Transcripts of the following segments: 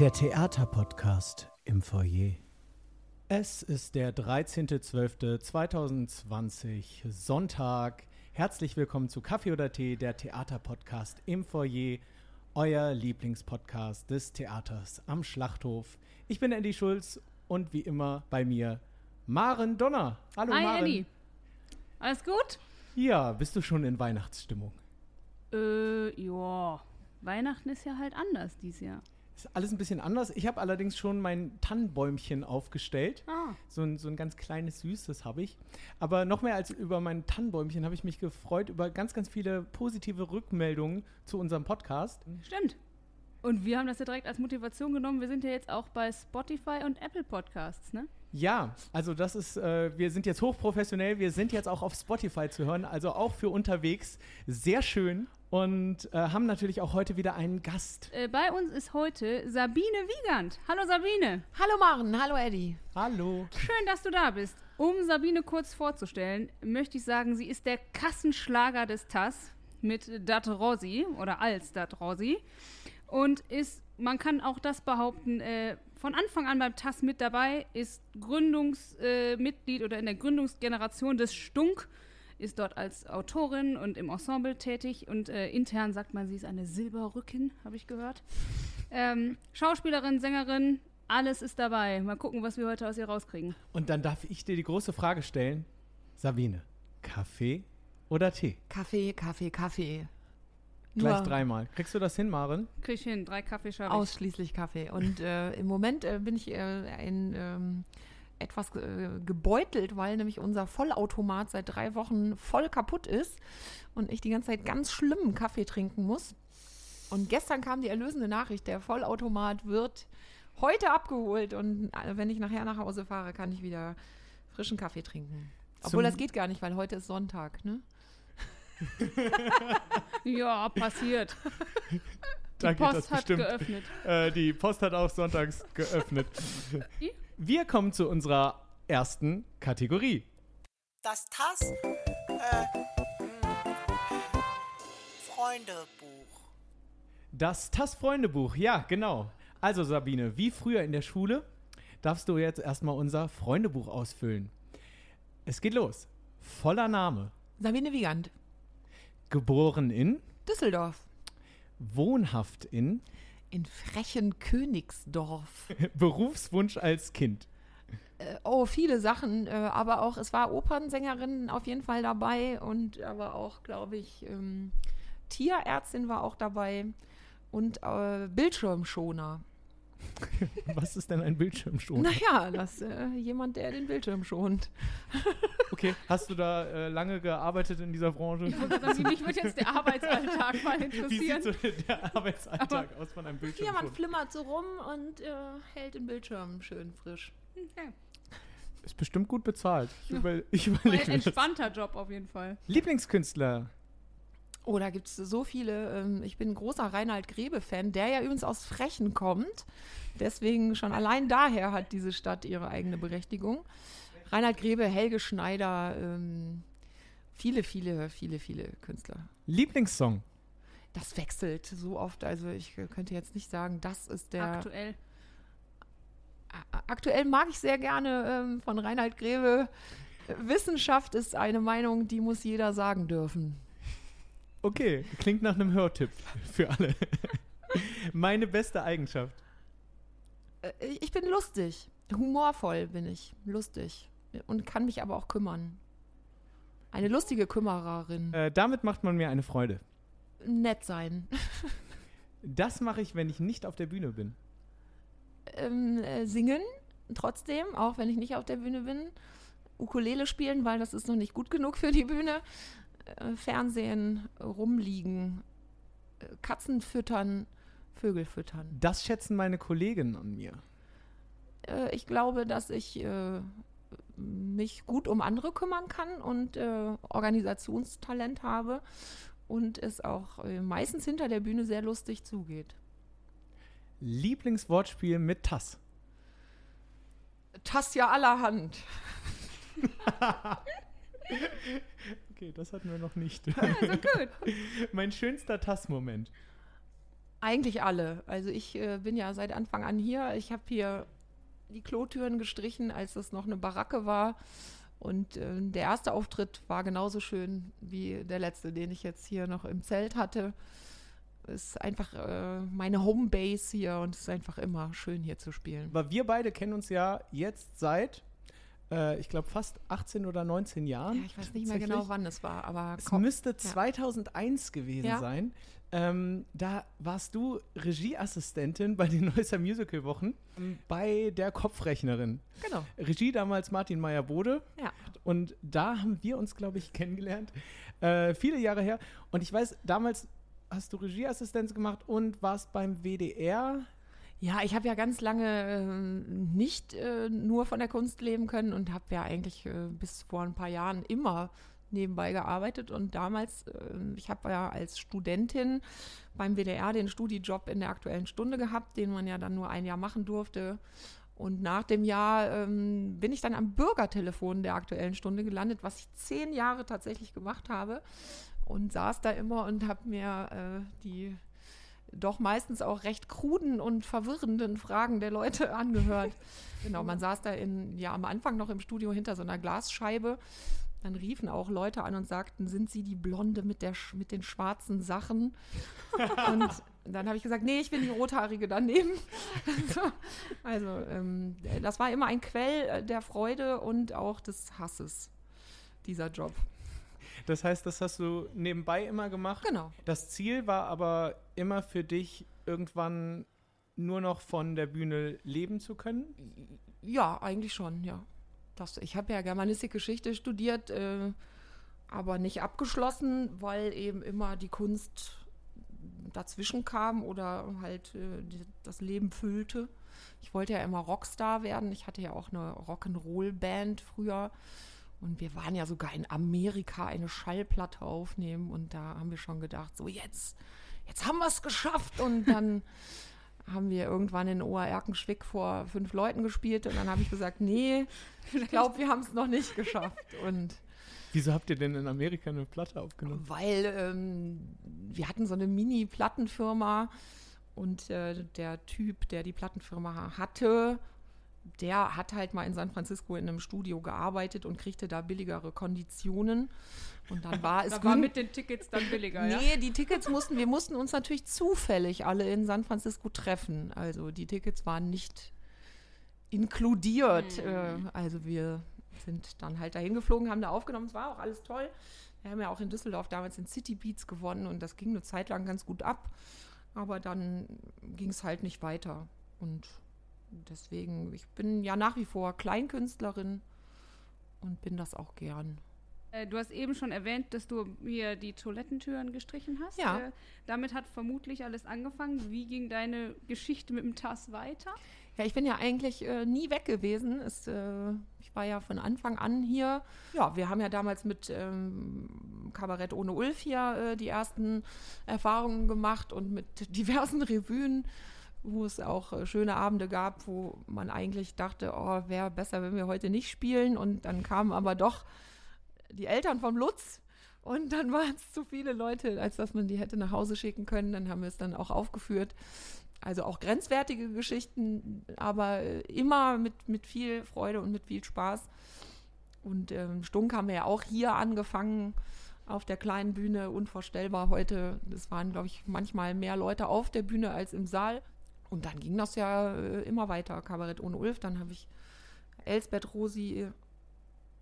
Der Theaterpodcast im Foyer. Es ist der 13.12.2020, Sonntag. Herzlich willkommen zu Kaffee oder Tee, der Theaterpodcast im Foyer, euer Lieblingspodcast des Theaters am Schlachthof. Ich bin Andy Schulz und wie immer bei mir Maren Donner. Hallo Hi, Maren. Andy. Alles gut? Ja, bist du schon in Weihnachtsstimmung? Äh, ja. Weihnachten ist ja halt anders dieses Jahr. Ist alles ein bisschen anders. Ich habe allerdings schon mein Tannenbäumchen aufgestellt. Ah. So ein, so ein ganz kleines, süßes habe ich. Aber noch mehr als über mein Tannenbäumchen habe ich mich gefreut über ganz, ganz viele positive Rückmeldungen zu unserem Podcast. Stimmt. Und wir haben das ja direkt als Motivation genommen. Wir sind ja jetzt auch bei Spotify und Apple Podcasts, ne? Ja, also das ist, äh, wir sind jetzt hochprofessionell, wir sind jetzt auch auf Spotify zu hören, also auch für unterwegs. Sehr schön. Und äh, haben natürlich auch heute wieder einen Gast. Äh, bei uns ist heute Sabine Wiegand. Hallo Sabine. Hallo Maren, hallo Eddie. Hallo. Schön, dass du da bist. Um Sabine kurz vorzustellen, möchte ich sagen, sie ist der Kassenschlager des TAS mit Dat Rossi oder als Dat Rossi und ist, man kann auch das behaupten, äh, von Anfang an beim TAS mit dabei, ist Gründungsmitglied äh, oder in der Gründungsgeneration des Stunk, ist dort als Autorin und im Ensemble tätig und äh, intern sagt man, sie ist eine Silberrücken, habe ich gehört. Ähm, Schauspielerin, Sängerin, alles ist dabei. Mal gucken, was wir heute aus ihr rauskriegen. Und dann darf ich dir die große Frage stellen. Sabine, Kaffee oder Tee? Kaffee, Kaffee, Kaffee. Gleich Nur dreimal. Kriegst du das hin, Maren? Krieg ich hin, drei Kaffee schaffe ich. Ausschließlich Kaffee. Und äh, im Moment äh, bin ich äh, ein, ähm, etwas äh, gebeutelt, weil nämlich unser Vollautomat seit drei Wochen voll kaputt ist und ich die ganze Zeit ganz schlimmen Kaffee trinken muss. Und gestern kam die erlösende Nachricht, der Vollautomat wird heute abgeholt und äh, wenn ich nachher nach Hause fahre, kann ich wieder frischen Kaffee trinken. Obwohl Zum- das geht gar nicht, weil heute ist Sonntag, ne? Ja, passiert. Die Da geht das Post hat bestimmt. geöffnet. Äh, die Post hat auch sonntags geöffnet. Wir kommen zu unserer ersten Kategorie. Das TAS äh, mh, Freundebuch. Das TAS-Freundebuch, ja, genau. Also Sabine, wie früher in der Schule darfst du jetzt erstmal unser Freundebuch ausfüllen. Es geht los. Voller Name. Sabine Wiegand, Geboren in, Düsseldorf. wohnhaft in, In frechen Königsdorf. Berufswunsch als Kind. Äh, oh, viele Sachen, äh, aber auch, es war Opernsängerin auf jeden Fall dabei und aber auch, glaube ich, ähm, Tierärztin war auch dabei und äh, Bildschirmschoner. Was ist denn ein Bildschirmschoner? Naja, das äh, jemand, der den Bildschirm schont. Okay, hast du da äh, lange gearbeitet in dieser Branche? Ich sagen, mich würde jetzt der Arbeitsalltag mal Wie sieht interessieren. so der Arbeitsalltag aus von einem Bildschirmschoner? Jemand flimmert so rum und äh, hält den Bildschirm schön frisch. Okay. Ist bestimmt gut bezahlt. Ich, über, ich Ein überlege das. entspannter Job auf jeden Fall. Lieblingskünstler. Oh, da gibt es so viele. Ähm, ich bin ein großer Reinhard Grebe-Fan, der ja übrigens aus Frechen kommt. Deswegen schon allein daher hat diese Stadt ihre eigene Berechtigung. Reinhard Grebe, Helge Schneider, ähm, viele, viele, viele, viele Künstler. Lieblingssong. Das wechselt so oft. Also ich könnte jetzt nicht sagen, das ist der. Aktuell. Aktuell mag ich sehr gerne ähm, von Reinhard Grebe. äh, Wissenschaft ist eine Meinung, die muss jeder sagen dürfen. Okay, klingt nach einem Hörtipp für alle. Meine beste Eigenschaft. Äh, Ich bin lustig. Humorvoll bin ich. Lustig. Und kann mich aber auch kümmern. Eine lustige Kümmererin. Äh, damit macht man mir eine Freude. Nett sein. Das mache ich, wenn ich nicht auf der Bühne bin. ähm, äh, singen, trotzdem, auch wenn ich nicht auf der Bühne bin. Ukulele spielen, weil das ist noch nicht gut genug für die Bühne. Äh, Fernsehen, rumliegen, äh, Katzen füttern, Vögel füttern. Das schätzen meine Kolleginnen an mir. Äh, ich glaube, dass ich mich gut um andere kümmern kann und Organisationstalent habe und es auch meistens hinter der Bühne sehr lustig zugeht. Lieblingswortspiel mit Tass. Tassia allerhand. Okay, das hatten wir noch nicht. Also gut. mein schönster Tass-Moment. Eigentlich alle. Also ich äh, bin ja seit Anfang an hier. Ich habe hier die Klotüren gestrichen, als es noch eine Baracke war. Und äh, der erste Auftritt war genauso schön wie der letzte, den ich jetzt hier noch im Zelt hatte. Ist einfach äh, meine Homebase hier und es ist einfach immer schön hier zu spielen. Aber wir beide kennen uns ja jetzt seit, äh, ich glaube, fast 18 oder 19 Jahren. Ja, ich weiß nicht mehr genau, wann es war, aber Es komm, müsste 2001 gewesen Ja. sein. Ähm, da warst du Regieassistentin bei den Neusser Musical Wochen bei der Kopfrechnerin. genau. Regie damals Martin Meyer-Bode. Ja. Und da haben wir uns, glaube ich, kennengelernt. Äh, viele Jahre her. Und ich weiß, damals hast du Regieassistenz gemacht und warst beim WDR. Ja, ich habe ja ganz lange äh, nicht äh, nur von der Kunst leben können und habe ja eigentlich äh, bis vor ein paar Jahren immer nebenbei gearbeitet und damals, äh, ich habe ja als Studentin beim WDR den Studijob in der aktuellen Stunde gehabt, den man ja dann nur ein Jahr machen durfte. Und nach dem Jahr ähm, bin ich dann am Bürgertelefon der aktuellen Stunde gelandet, was ich zehn Jahre tatsächlich gemacht habe und saß da immer und habe mir äh, die doch meistens auch recht kruden und verwirrenden Fragen der Leute angehört. genau, man saß da in, ja, am Anfang noch im Studio hinter so einer Glasscheibe. Dann riefen auch Leute an und sagten, sind Sie die Blonde mit, der, mit den schwarzen Sachen? und dann habe ich gesagt, nee, ich bin die Rothaarige daneben. also, ähm, das war immer ein Quell äh, der Freude und auch des Hasses, dieser Job. Das heißt, das hast du nebenbei immer gemacht. Genau. Das Ziel war aber immer für dich, irgendwann nur noch von der Bühne leben zu können. Ja, eigentlich schon, ja. Das, ich habe ja Germanistik-Geschichte studiert, äh, aber nicht abgeschlossen, weil eben immer die Kunst dazwischen kam oder halt äh, das Leben füllte. Ich wollte ja immer Rockstar werden. Ich hatte ja auch eine Rock'n'Roll-Band früher. Und wir waren ja sogar in Amerika eine Schallplatte aufnehmen. Und da haben wir schon gedacht, so jetzt, jetzt haben wir es geschafft. Und dann haben wir irgendwann in OR Erkenschwick vor fünf Leuten gespielt. Und dann habe ich gesagt, nee, ich glaube, wir haben es noch nicht geschafft. Und Wieso habt ihr denn in Amerika eine Platte aufgenommen? weil ähm, wir hatten so eine Mini-Plattenfirma und äh, der Typ, der die Plattenfirma hatte, der hat halt mal in San Francisco in einem Studio gearbeitet und kriegte da billigere Konditionen. Und dann war es Da war mit den Tickets dann billiger, ja? Nee, die Tickets mussten, wir mussten uns natürlich zufällig alle in San Francisco treffen. Also die Tickets waren nicht inkludiert. Äh, also wir sind dann halt dahin geflogen, haben da aufgenommen. Es war auch alles toll. Wir haben ja auch in Düsseldorf damals den City Beats gewonnen und das ging eine Zeit lang ganz gut ab. Aber dann ging es halt nicht weiter. Und deswegen, ich bin ja nach wie vor Kleinkünstlerin und bin das auch gern. Äh, Du hast eben schon erwähnt, dass du hier die Toilettentüren gestrichen hast. Ja. Äh, damit hat vermutlich alles angefangen. Wie ging deine Geschichte mit dem Tass weiter? Ja, ich bin ja eigentlich äh, nie weg gewesen. Es, äh, ich war ja von Anfang an hier. Ja, wir haben ja damals mit ähm, Kabarett ohne Ulf hier äh, die ersten Erfahrungen gemacht und mit diversen Revuen, wo es auch äh, schöne Abende gab, wo man eigentlich dachte, oh, wäre besser, wenn wir heute nicht spielen. Und dann kamen aber doch die Eltern vom Lutz. Und dann waren es zu viele Leute, als dass man die hätte nach Hause schicken können. Dann haben wir es dann auch aufgeführt. Also auch grenzwertige Geschichten, aber äh, immer mit, mit viel Freude und mit viel Spaß. Und ähm, Stunk haben wir ja auch hier angefangen auf der kleinen Bühne, unvorstellbar heute. Es waren, glaube ich, manchmal mehr Leute auf der Bühne als im Saal. Und dann ging das ja äh, immer weiter. Kabarett ohne Ulf, dann habe ich Elsbeth Rosi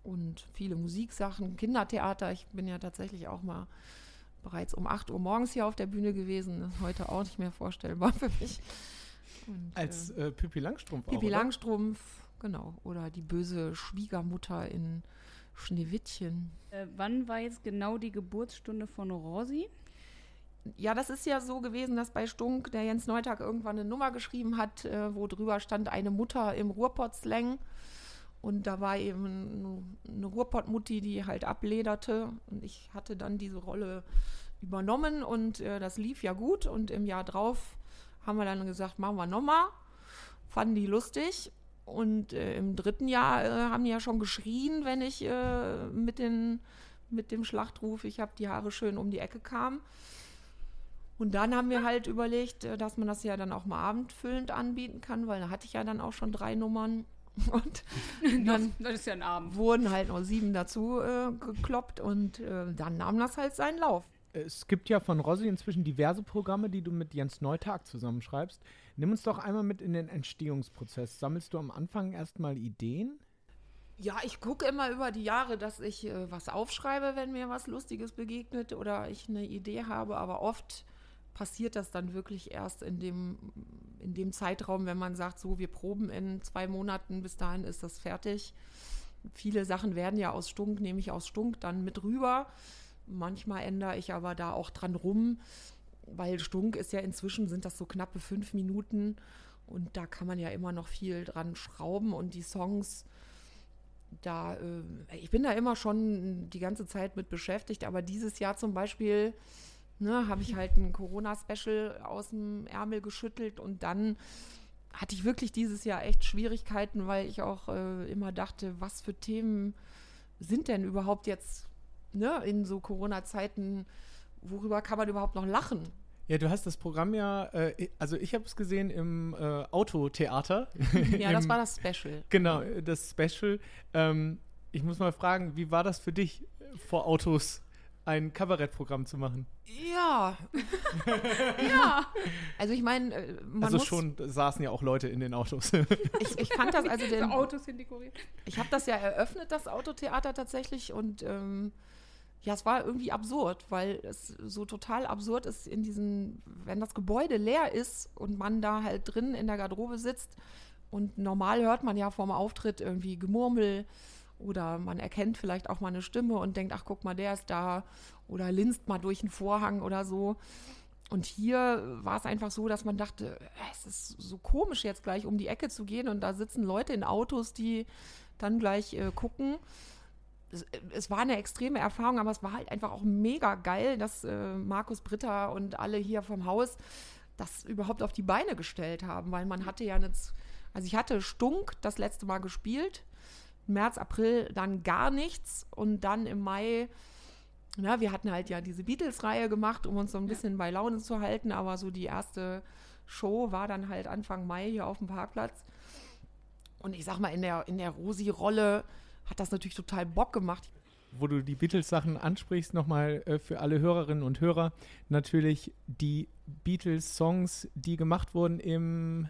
und viele Musiksachen, Kindertheater. Ich bin ja tatsächlich auch mal bereits um 8 Uhr morgens hier auf der Bühne gewesen. Das ist heute auch nicht mehr vorstellbar für mich. Und, Als äh, äh, Pippi Langstrumpf auch, Pippi oder? Langstrumpf, genau. Oder die böse Schwiegermutter in Schneewittchen. Äh, wann war jetzt genau die Geburtsstunde von Rosi? Ja, das ist ja so gewesen, dass bei Stunk der Jens Neutag irgendwann eine Nummer geschrieben hat, äh, wo drüber stand eine Mutter im Ruhrpott-Slang. Und da war eben eine Ruhrpott-Mutti, die halt ablederte. Und ich hatte dann diese Rolle übernommen und äh, das lief ja gut. Und im Jahr drauf haben wir dann gesagt, machen wir nochmal. Fanden die lustig. Und äh, im dritten Jahr äh, haben die ja schon geschrien, wenn ich äh, mit, den, mit dem Schlachtruf, ich habe die Haare schön um die Ecke kam. Und dann haben wir halt überlegt, äh, dass man das ja dann auch mal abendfüllend anbieten kann, weil da hatte ich ja dann auch schon drei Nummern. Und dann das ist ja ein Abend. wurden halt noch sieben dazu äh, gekloppt und äh, dann nahm das halt seinen Lauf. Es gibt ja von Rossi inzwischen diverse Programme, die du mit Jens Neutag zusammenschreibst. Nimm uns doch einmal mit in den Entstehungsprozess. Sammelst du am Anfang erstmal Ideen? Ja, ich gucke immer über die Jahre, dass ich äh, was aufschreibe, wenn mir was Lustiges begegnet oder ich eine Idee habe, aber oft passiert das dann wirklich erst in dem, in dem Zeitraum, wenn man sagt, so, wir proben in zwei Monaten, bis dahin ist das fertig. Viele Sachen werden ja aus Stunk, nehme ich aus Stunk dann mit rüber. Manchmal ändere ich aber da auch dran rum, weil Stunk ist ja inzwischen, sind das so knappe fünf Minuten und da kann man ja immer noch viel dran schrauben und die Songs, da, äh, ich bin da immer schon die ganze Zeit mit beschäftigt, aber dieses Jahr zum Beispiel ne, habe ich halt ein Corona-Special aus dem Ärmel geschüttelt und dann hatte ich wirklich dieses Jahr echt Schwierigkeiten, weil ich auch äh, immer dachte, was für Themen sind denn überhaupt jetzt ne, in so Corona-Zeiten, worüber kann man überhaupt noch lachen? Ja, du hast das Programm ja, äh, also ich habe es gesehen im äh, Autotheater. Ja, das Im- war das Special. Genau, das Special. Ähm, ich muss mal fragen, wie war das für dich, vor Autos ein Kabarettprogramm zu machen? Ja, Ja. also ich meine, äh, man also muss, schon saßen ja auch Leute in den Autos. ich, ich fand das also den, Autos. Ich habe das ja eröffnet, das Autotheater tatsächlich. Und ähm, ja, es war irgendwie absurd, weil es so total absurd ist in diesen, wenn das Gebäude leer ist und man da halt drin in der Garderobe sitzt. Und normal hört man ja vorm Auftritt irgendwie Gemurmel oder man erkennt vielleicht auch mal eine Stimme und denkt, ach guck mal, der ist da oder linst mal durch einen Vorhang oder so. Und hier war es einfach so, dass man dachte, äh, es ist so komisch jetzt gleich um die Ecke zu gehen und da sitzen Leute in Autos, die dann gleich äh, gucken. Es, es war eine extreme Erfahrung, aber es war halt einfach auch mega geil, dass äh, Markus Britta und alle hier vom Haus das überhaupt auf die Beine gestellt haben, weil man hatte ja jetzt, also ich hatte Stunk das letzte Mal gespielt, März, April dann gar nichts und dann im Mai, na, wir hatten halt ja diese Beatles-Reihe gemacht, um uns so ein bisschen bei Laune zu halten, aber so die erste Show war dann halt Anfang Mai hier auf dem Parkplatz. Und ich sag mal, in der, in der Rosi-Rolle hat das natürlich total Bock gemacht. Wo du die Beatles-Sachen ansprichst, nochmal äh, für alle Hörerinnen und Hörer, natürlich die Beatles-Songs, die gemacht wurden im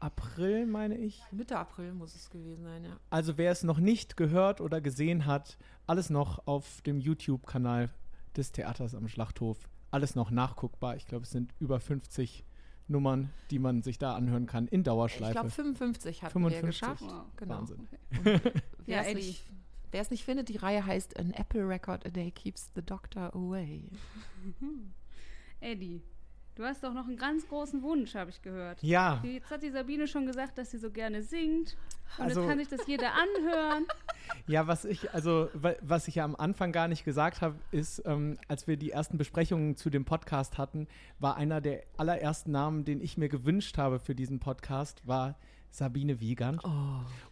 April, meine ich. Mitte April muss es gewesen sein, ja. Also wer es noch nicht gehört oder gesehen hat, alles noch auf dem YouTube-Kanal des Theaters am Schlachthof. Alles noch nachguckbar. Ich glaube, es sind über 50 Nummern, die man sich da anhören kann in Ich Dauerschleife. glaube, 55 hatten 55. wir geschafft. Wow. Genau. Wahnsinn. Ja, Wer es Eddie. nicht, wer es nicht findet, die Reihe heißt An Apple Record a Day Keeps the Doctor Away. Eddie, du hast doch noch einen ganz großen Wunsch, habe ich gehört. Ja, Jetzt hat die Sabine schon gesagt, dass sie so gerne singt. Und Also- jetzt kann sich das jeder anhören. ja, was ich, also, wa- was ich ja am Anfang gar nicht gesagt habe, ist, ähm, als wir die ersten Besprechungen zu dem Podcast hatten, war einer der allerersten Namen, den ich mir gewünscht habe für diesen Podcast, war Sabine Wiegand. Oh.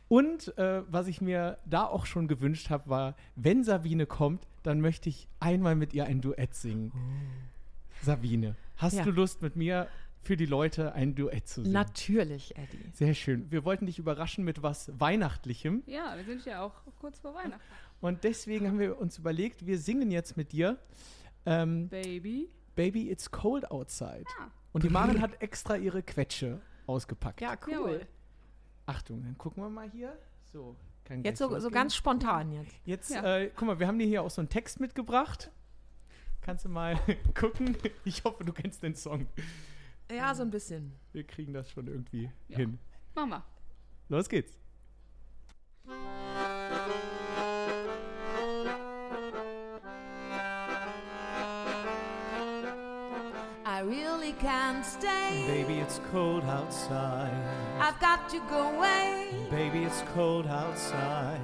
Und äh, was ich mir da auch schon gewünscht habe, war, wenn Sabine kommt, dann möchte ich einmal mit ihr ein Duett singen. Sabine, hast Ja. du Lust mit mir für die Leute ein Duett zu singen? Natürlich, Eddie. Sehr schön. Wir wollten dich überraschen mit was Weihnachtlichem. Ja, wir sind ja auch kurz vor Weihnachten. Und deswegen haben wir uns überlegt, wir singen jetzt mit dir ähm, Baby. Baby It's Cold Outside. Ah. Und die Maren hat extra ihre Quetsche ausgepackt. Ja, cool. Jawohl. Achtung, dann gucken wir mal hier. So, kann Jetzt so, so ganz spontan jetzt. Jetzt, Ja. äh, guck mal, wir haben dir hier auch so einen Text mitgebracht. Kannst du mal gucken? Ich hoffe, du kennst den Song. Ja, so ein bisschen. Wir kriegen das schon irgendwie Ja. hin. Mama. Los geht's. I really can't stay. Baby, it's cold outside. I've got to go away. Baby, it's cold outside.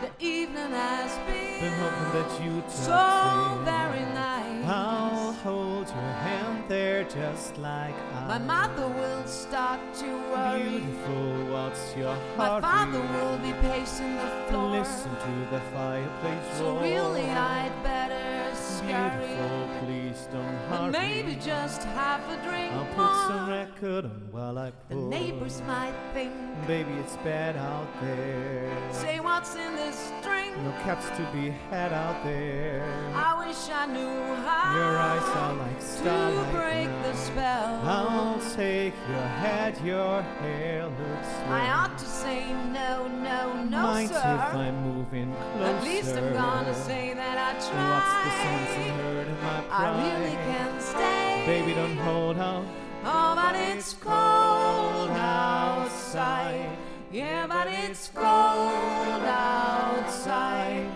The evening has Been been hoping that you'd so very nice. I'll hold your hand there just like I My mother will start to worry. Beautiful, what's your heart? My father will be pacing the floor. Listen to the fireplace roar. So really, I'd better scurry. Beautiful, please please don't But hurry. maybe just have a drink I'll put some record on while I The neighbors might think, Baby, it's bad out there. say what's in this drink. No caps to be had out there. I wish I knew how Your eyes are like to break now. the spell. I'll take your head, your hair looks I ought to say no, no, no, Mind sir. if I'm moving closer? At least I'm gonna say that I tried. What's the sense in hurting my pride? Really can stay. Baby, don't hold out. Oh, but it's cold outside. Yeah, but it's cold outside.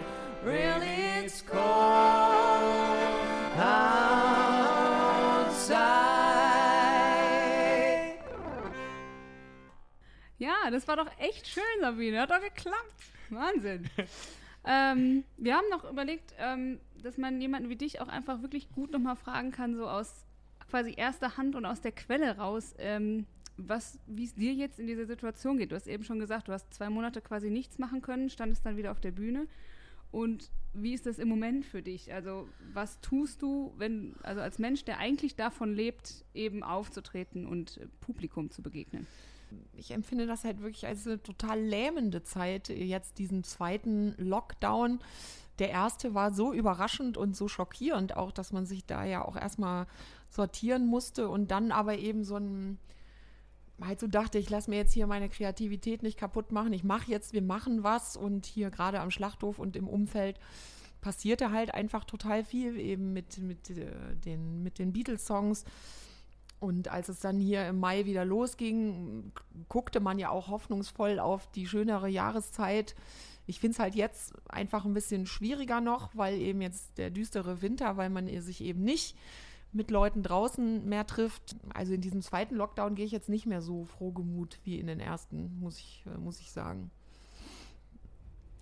Really, it's cold outside. Ja, das war doch echt schön, Sabine. Hat doch geklappt. Wahnsinn. ähm, wir haben noch überlegt, ähm, dass man jemanden wie dich auch einfach wirklich gut nochmal fragen kann, so aus quasi erster Hand und aus der Quelle raus, ähm, wie es dir jetzt in dieser Situation geht. Du hast eben schon gesagt, du hast zwei Monate quasi nichts machen können, standest dann wieder auf der Bühne. Und wie ist das im Moment für dich? Also, was tust du, wenn, also als Mensch, der eigentlich davon lebt, eben aufzutreten und äh, Publikum zu begegnen? Ich empfinde das halt wirklich als eine total lähmende Zeit, jetzt diesen zweiten Lockdown. Der erste war so überraschend und so schockierend auch, dass man sich da ja auch erstmal sortieren musste und dann aber eben so ein halt so dachte, ich lasse mir jetzt hier meine Kreativität nicht kaputt machen. Ich mache jetzt, wir machen was und hier gerade am Schlachthof und im Umfeld passierte halt einfach total viel eben mit, mit, äh, den, mit den Beatles-Songs. Und als es dann hier im Mai wieder losging, guckte man ja auch hoffnungsvoll auf die schönere Jahreszeit. Ich finde es halt jetzt einfach ein bisschen schwieriger noch, weil eben jetzt der düstere Winter, weil man sich eben nicht mit Leuten draußen mehr trifft. Also in diesem zweiten Lockdown gehe ich jetzt nicht mehr so frohgemut wie in den ersten, muss ich, äh, muss ich sagen.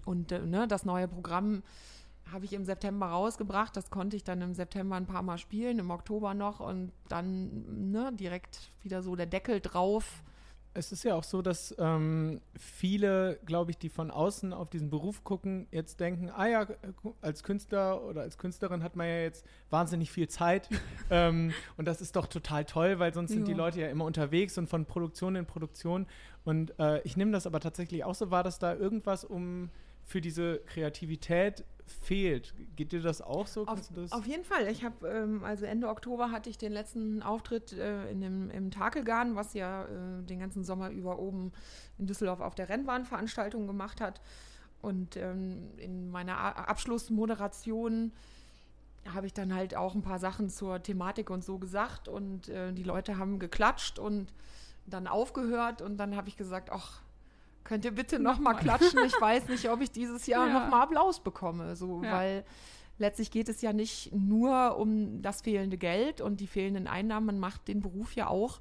Und äh, ne, das neue Programm habe ich im September rausgebracht. Das konnte ich dann im September ein paar Mal spielen, im Oktober noch und dann ne, direkt wieder so der Deckel drauf. Es ist ja auch so, dass ähm, viele, glaube ich, die von außen auf diesen Beruf gucken, jetzt denken, ah ja, als Künstler oder als Künstlerin hat man ja jetzt wahnsinnig viel Zeit. ähm, und das ist doch total toll, weil sonst sind die Ja. Leute ja immer unterwegs und von Produktion in Produktion. Und äh, ich nehme das aber tatsächlich auch so wahr, dass da irgendwas um für diese Kreativität fehlt. Geht dir das auch so? Auf, das? auf jeden Fall. Ich habe, ähm, also Ende Oktober hatte ich den letzten Auftritt äh, in dem, im Takelgarten, was ja äh, den ganzen Sommer über oben in Düsseldorf auf der Rennbahnveranstaltung gemacht hat. Und ähm, in meiner A Abschlussmoderation habe ich dann halt auch ein paar Sachen zur Thematik und so gesagt und äh, die Leute haben geklatscht und dann aufgehört und dann habe ich gesagt, ach, könnt ihr bitte noch mal klatschen? Ich weiß nicht, ob ich dieses Jahr Ja. noch mal Applaus bekomme, so, Ja. weil letztlich geht es ja nicht nur um das fehlende Geld und die fehlenden Einnahmen, man macht den Beruf ja auch,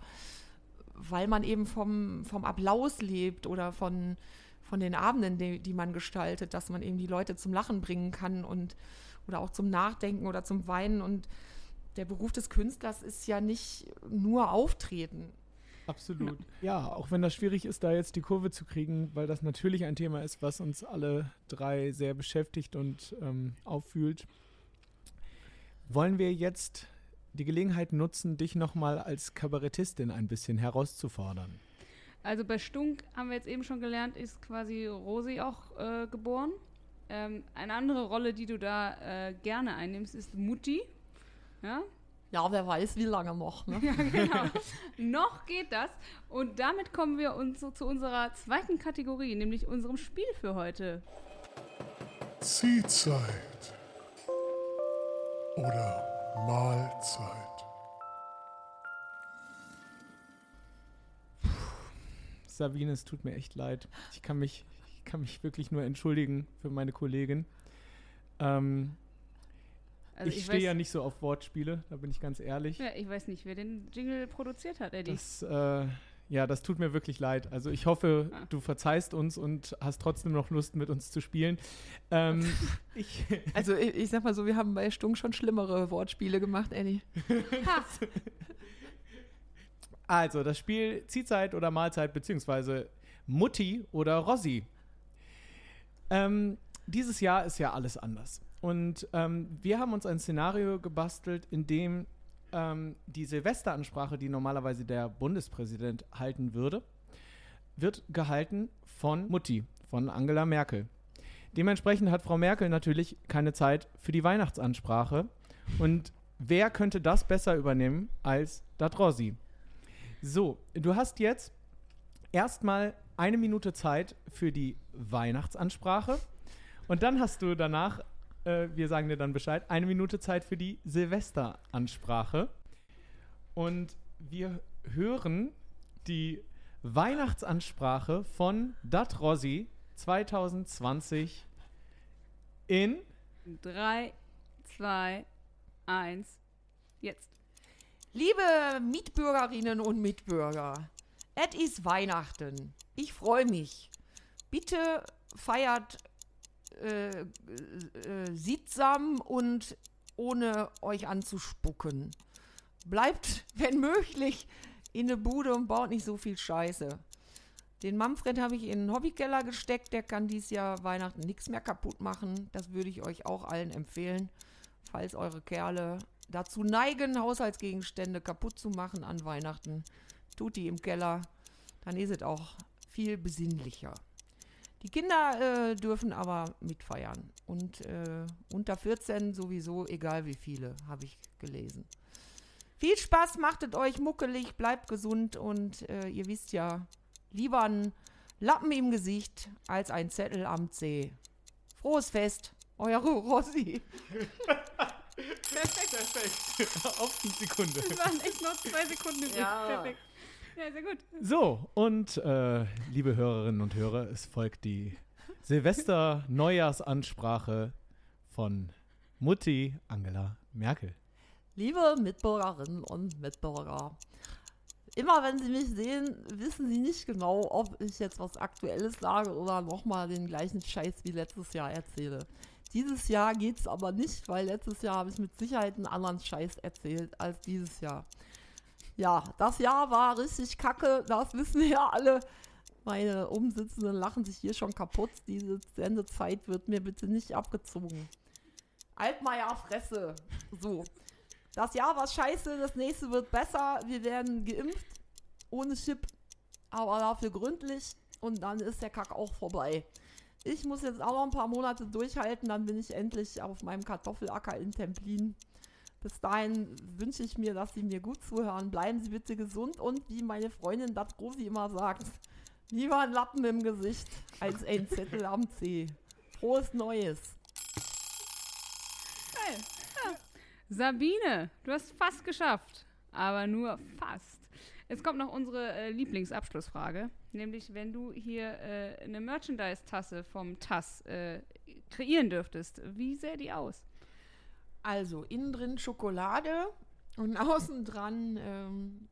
weil man eben vom, vom Applaus lebt oder von, von den Abenden, die, die man gestaltet, dass man eben die Leute zum Lachen bringen kann und oder auch zum Nachdenken oder zum Weinen und der Beruf des Künstlers ist ja nicht nur Auftreten. Absolut. Ja, auch wenn das schwierig ist, da jetzt die Kurve zu kriegen, weil das natürlich ein Thema ist, was uns alle drei sehr beschäftigt und ähm, auffühlt. Wollen wir jetzt die Gelegenheit nutzen, dich nochmal als Kabarettistin ein bisschen herauszufordern? Also bei Stunk haben wir jetzt eben schon gelernt, ist quasi Rosi auch äh, geboren. Ähm, eine andere Rolle, die du da äh, gerne einnimmst, ist Mutti. Ja, Ja, wer weiß, wie lange noch. Ne? ja genau. Noch geht das. Und damit kommen wir uns so zu unserer zweiten Kategorie, nämlich unserem Spiel für heute. Ziehzeit oder Mahlzeit. Sabine, es tut mir echt leid. Ich kann mich, ich kann mich wirklich nur entschuldigen für meine Kollegin. Ähm, Also ich ich, stehe ja nicht so auf Wortspiele, da bin ich ganz ehrlich. ja, ich weiß nicht, wer den Jingle produziert hat, Eddie. Das, äh, ja, das tut mir wirklich leid. Also ich hoffe, Ah. du verzeihst uns und hast trotzdem noch Lust, mit uns zu spielen. Ähm, ich, Also ich, ich sag mal so, wir haben bei Stunk schon schlimmere Wortspiele gemacht. Ha, also, das Spiel Ziehzeit oder Mahlzeit, beziehungsweise Mutti oder Rossi. Ähm, dieses Jahr ist ja alles anders. Und ähm, wir haben uns ein Szenario gebastelt, in dem ähm, die Silvesteransprache, die normalerweise der Bundespräsident halten würde, wird gehalten von Mutti, von Angela Merkel. Dementsprechend hat Frau Merkel natürlich keine Zeit für die Weihnachtsansprache. Und wer könnte das besser übernehmen als Datrossi? So, du hast jetzt erstmal eine Minute Zeit für die Weihnachtsansprache. Und dann hast du danach, äh, wir sagen dir dann Bescheid, eine Minute Zeit für die Silvesteransprache. Und wir hören die Weihnachtsansprache von Dat Rossi 2020 in 3, 2, 1, jetzt. Liebe Mitbürgerinnen und Mitbürger, es ist Weihnachten. Ich freue mich. Bitte feiert äh, äh, sittsam und ohne euch anzuspucken. Bleibt, wenn möglich, in der Bude und baut nicht so viel Scheiße. Den Manfred habe ich in den Hobbykeller gesteckt. Der kann dieses Jahr Weihnachten nichts mehr kaputt machen. Das würde ich euch auch allen empfehlen, falls eure Kerle dazu neigen, Haushaltsgegenstände kaputt zu machen an Weihnachten. Tut die im Keller. Dann ist es auch viel besinnlicher. Die Kinder äh, dürfen aber mitfeiern. Und äh, unter 14 sowieso, egal wie viele, habe ich gelesen. Viel Spaß, machtet euch muckelig, bleibt gesund und äh, ihr wisst ja, lieber ein Lappen im Gesicht als ein Zettel am C. Frohes Fest, euer Rossi. Perfekt. Auf die Sekunde. Das waren echt noch zwei Sekunden übrig. Ja. Perfekt. Ja, sehr gut. So, und äh, liebe Hörerinnen und Hörer, es folgt die Silvester-Neujahrsansprache von Mutti Angela Merkel. Liebe Mitbürgerinnen und Mitbürger, immer wenn Sie mich sehen, wissen Sie nicht genau, ob ich jetzt was Aktuelles sage oder nochmal den gleichen Scheiß wie letztes Jahr erzähle. Dieses Jahr geht es aber nicht, weil letztes Jahr habe ich mit Sicherheit einen anderen Scheiß erzählt als dieses Jahr. Ja, das Jahr war richtig kacke, das wissen ja alle. Meine Umsitzenden lachen sich hier schon kaputt. Diese Sendezeit wird mir bitte nicht abgezogen. Altmaier Fresse. So. Das Jahr war scheiße, das nächste wird besser. Wir werden geimpft, ohne Chip, aber dafür gründlich. Und dann ist der Kack auch vorbei. Ich muss jetzt auch noch ein paar Monate durchhalten, dann bin ich endlich auf meinem Kartoffelacker in Templin. Bis dahin wünsche ich mir, dass Sie mir gut zuhören. Bleiben Sie bitte gesund und wie meine Freundin Dat Rosi immer sagt, lieber ein Lappen im Gesicht als ein Zettel am C. Frohes Neues. Geil. Ja. Sabine, du hast fast geschafft. Aber nur fast. Jetzt kommt noch unsere äh, Lieblingsabschlussfrage. Nämlich, wenn du hier äh, eine Merchandise-Tasse vom TAS äh, kreieren dürftest, wie sähe die aus? Also innen drin Schokolade und außen dran ähm,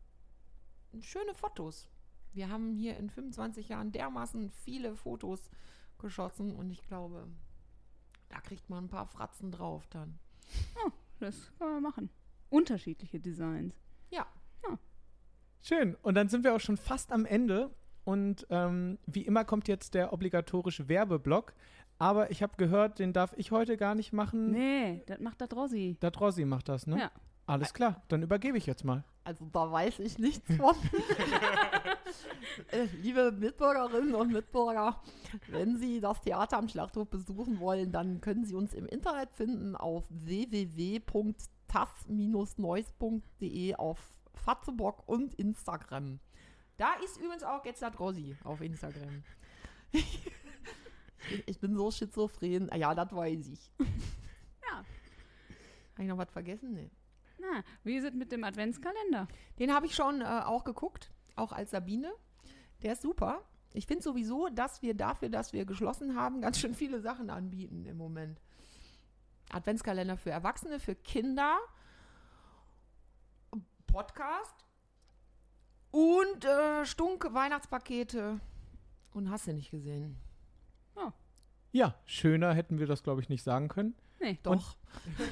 schöne Fotos. Wir haben hier in 25 Jahren dermaßen viele Fotos geschossen und ich glaube, da kriegt man ein paar Fratzen drauf dann. Das kann man machen. Unterschiedliche Designs. Ja, Schön. Und dann sind wir auch schon fast am Ende. Und ähm, wie immer kommt jetzt der obligatorische Werbeblock. Aber ich habe gehört, den darf ich heute gar nicht machen. Nee, das macht das Rossi. Dat Rossi macht das, ne? Ja. Alles klar, dann übergebe ich jetzt mal. Also da weiß ich nichts von. Liebe Mitbürgerinnen und Mitbürger, wenn Sie das Theater am Schlachthof besuchen wollen, dann können Sie uns im Internet finden auf www.tas-neues.de auf Fatzebock und Instagram. da ist übrigens auch jetzt das Rossi auf Instagram. Ich bin so schizophren. Ah Ja, das weiß ich. Ja. Habe ich noch was vergessen? Nee. Na, wie ist es mit dem Adventskalender? Den habe ich schon äh, auch geguckt, auch als Sabine. Der ist super. Ich finde sowieso, dass wir dafür, dass wir geschlossen haben, ganz schön viele Sachen anbieten im Moment. Adventskalender für Erwachsene, für Kinder, Podcast und äh, Stunk Weihnachtspakete. Und hast du nicht gesehen? Ja, schöner hätten wir das, glaube ich, nicht sagen können. Nee, Doch.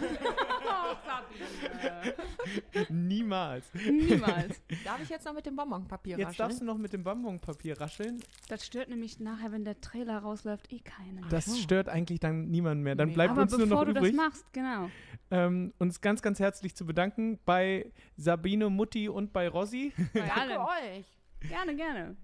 Niemals. Niemals. Darf ich jetzt noch mit dem Bonbonpapier Jetzt rascheln? darfst du noch mit dem Bonbonpapier rascheln. Das stört nämlich nachher, wenn der Trailer rausläuft, eh keiner. Das so. stört eigentlich dann niemanden mehr. Dann Nee. bleibt Aber uns nur bevor noch du übrig, das machst, genau. ähm, uns ganz, ganz herzlich zu bedanken bei Sabine, Mutti und bei Rossi. Danke Gerne. euch. Gerne, gerne.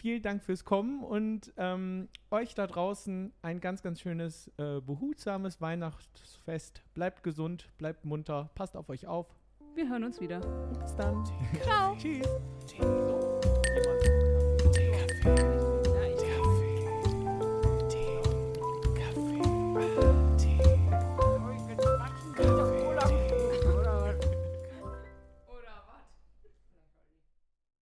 Vielen Dank fürs Kommen und ähm, euch da draußen ein ganz, ganz schönes, äh, behutsames Weihnachtsfest. Bleibt gesund, bleibt munter, passt auf euch auf. Wir hören uns wieder. Bis dann. Ciao. Tschüss.